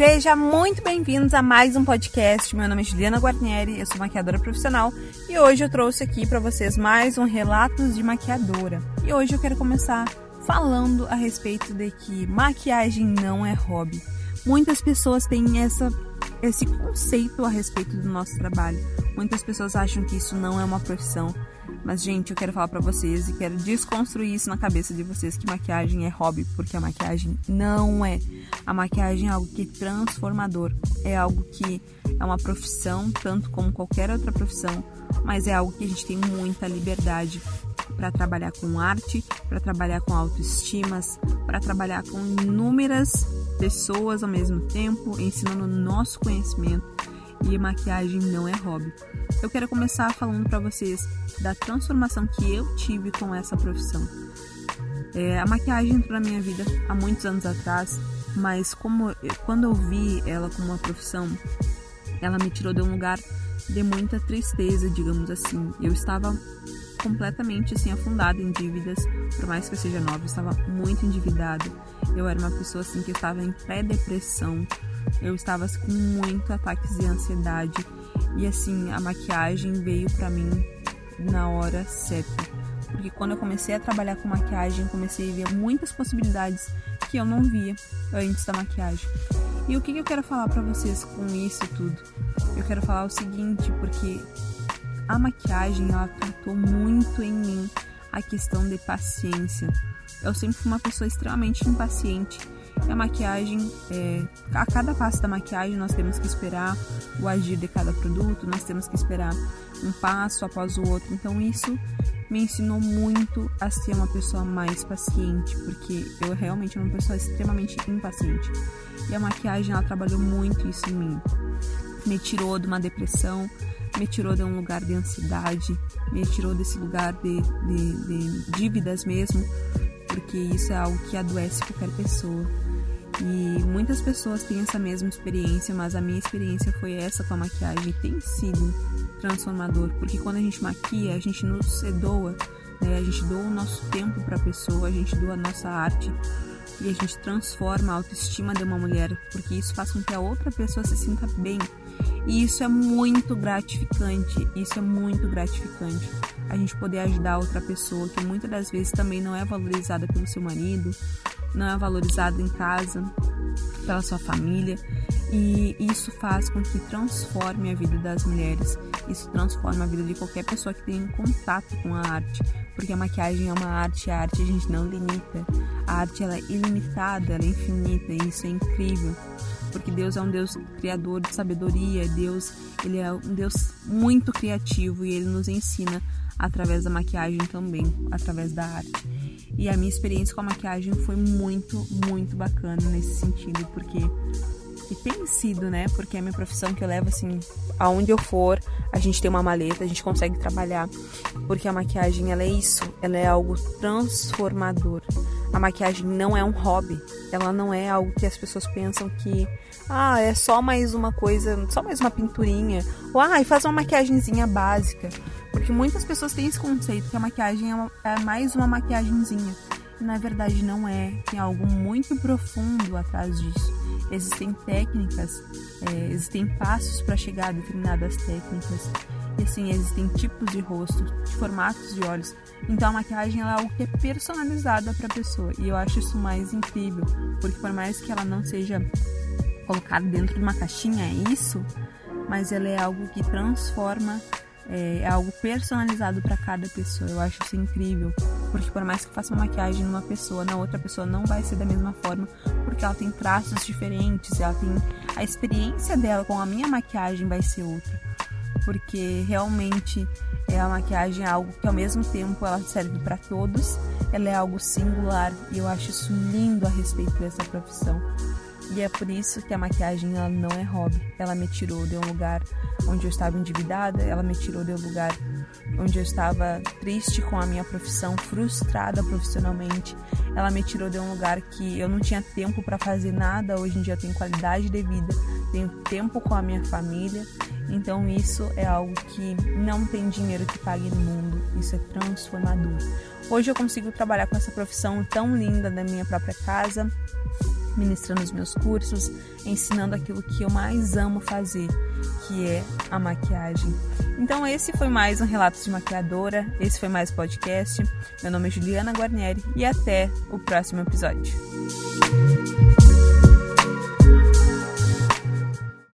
Seja muito bem-vindos a mais um podcast. Meu nome é Juliana Guarnieri, eu sou maquiadora profissional e hoje eu trouxe aqui para vocês mais um Relatos de Maquiadora. E hoje eu quero começar falando a respeito de que maquiagem não é hobby. Muitas pessoas têm essa, esse conceito a respeito do nosso trabalho. Muitas pessoas acham que isso não é uma profissão, mas, gente, eu quero falar para vocês e quero desconstruir isso na cabeça de vocês que maquiagem é hobby, porque a maquiagem não é. A maquiagem é algo que é transformador, é algo que é uma profissão, tanto como qualquer outra profissão, mas é algo que a gente tem muita liberdade para trabalhar com arte, para trabalhar com autoestimas, para trabalhar com inúmeras pessoas ao mesmo tempo, ensinando nosso conhecimento. E maquiagem não é hobby. Eu quero começar falando para vocês da transformação que eu tive com essa profissão. É, a maquiagem entrou na minha vida há muitos anos atrás, mas como quando eu vi ela como uma profissão, ela me tirou de um lugar de muita tristeza, digamos assim. Eu estava completamente assim afundada em dívidas, por mais que eu seja nova, eu estava muito endividada. Eu era uma pessoa assim que estava em pré-depressão. Eu estava assim, com muitos ataques de ansiedade e assim, a maquiagem veio para mim na hora certa. Porque quando eu comecei a trabalhar com maquiagem, comecei a ver muitas possibilidades que eu não via antes da maquiagem. E o que, eu quero falar para vocês com isso tudo? Eu quero falar o seguinte, porque a maquiagem ela tratou muito em mim a questão de paciência. Eu sempre fui uma pessoa extremamente impaciente a maquiagem, é, a cada passo da maquiagem nós temos que esperar o agir de cada produto, nós temos que esperar um passo após o outro. Então isso me ensinou muito a ser uma pessoa mais paciente, porque eu realmente era uma pessoa extremamente impaciente. E a maquiagem ela trabalhou muito isso em mim. Me tirou de uma depressão, me tirou de um lugar de ansiedade, me tirou desse lugar de, de, de dívidas mesmo, porque isso é algo que adoece qualquer pessoa. E muitas pessoas têm essa mesma experiência, mas a minha experiência foi essa com a maquiagem. Tem sido transformador, porque quando a gente maquia, a gente nos doa, né? a gente doa o nosso tempo para a pessoa, a gente doa a nossa arte e a gente transforma a autoestima de uma mulher, porque isso faz com que a outra pessoa se sinta bem. E isso é muito gratificante, isso é muito gratificante. A gente poder ajudar outra pessoa que muitas das vezes também não é valorizada pelo seu marido, não é valorizado em casa, pela sua família. E isso faz com que transforme a vida das mulheres. Isso transforma a vida de qualquer pessoa que tenha contato com a arte. Porque a maquiagem é uma arte, a arte a gente não limita. A arte ela é ilimitada, ela é infinita e isso é incrível. Porque Deus é um Deus criador de sabedoria, Deus, ele é um Deus muito criativo e ele nos ensina através da maquiagem também, através da arte. E a minha experiência com a maquiagem foi muito, muito bacana nesse sentido, porque e tem sido, né? Porque é a minha profissão que eu levo assim, aonde eu for, a gente tem uma maleta, a gente consegue trabalhar, porque a maquiagem ela é isso, ela é algo transformador. A maquiagem não é um hobby, ela não é algo que as pessoas pensam que ah, é só mais uma coisa, só mais uma pinturinha, ou ah, faz uma maquiagemzinha básica. Porque muitas pessoas têm esse conceito que a maquiagem é, uma, é mais uma maquiagemzinha. Na verdade não é. Tem algo muito profundo atrás disso. Existem técnicas, é, existem passos para chegar a determinadas técnicas. E assim, existem tipos de rosto, formatos de olhos. Então a maquiagem é algo que é personalizada para a pessoa. E eu acho isso mais incrível. Porque por mais que ela não seja colocada dentro de uma caixinha, é isso, mas ela é algo que transforma é, é algo personalizado para cada pessoa. Eu acho isso incrível, porque por mais que faça uma maquiagem numa pessoa, na outra pessoa não vai ser da mesma forma, porque ela tem traços diferentes, ela tem a experiência dela com a minha maquiagem vai ser outra, porque realmente é a maquiagem é algo que ao mesmo tempo ela serve para todos, ela é algo singular e eu acho isso lindo a respeito dessa profissão. E é por isso que a maquiagem ela não é hobby. Ela me tirou de um lugar onde eu estava endividada, ela me tirou de um lugar onde eu estava triste com a minha profissão, frustrada profissionalmente. Ela me tirou de um lugar que eu não tinha tempo para fazer nada. Hoje em dia eu tenho qualidade de vida, tenho tempo com a minha família. Então isso é algo que não tem dinheiro que pague no mundo. Isso é transformador. Hoje eu consigo trabalhar com essa profissão tão linda na minha própria casa ministrando os meus cursos, ensinando aquilo que eu mais amo fazer, que é a maquiagem. Então esse foi mais um relato de maquiadora, esse foi mais podcast. Meu nome é Juliana Guarnieri e até o próximo episódio.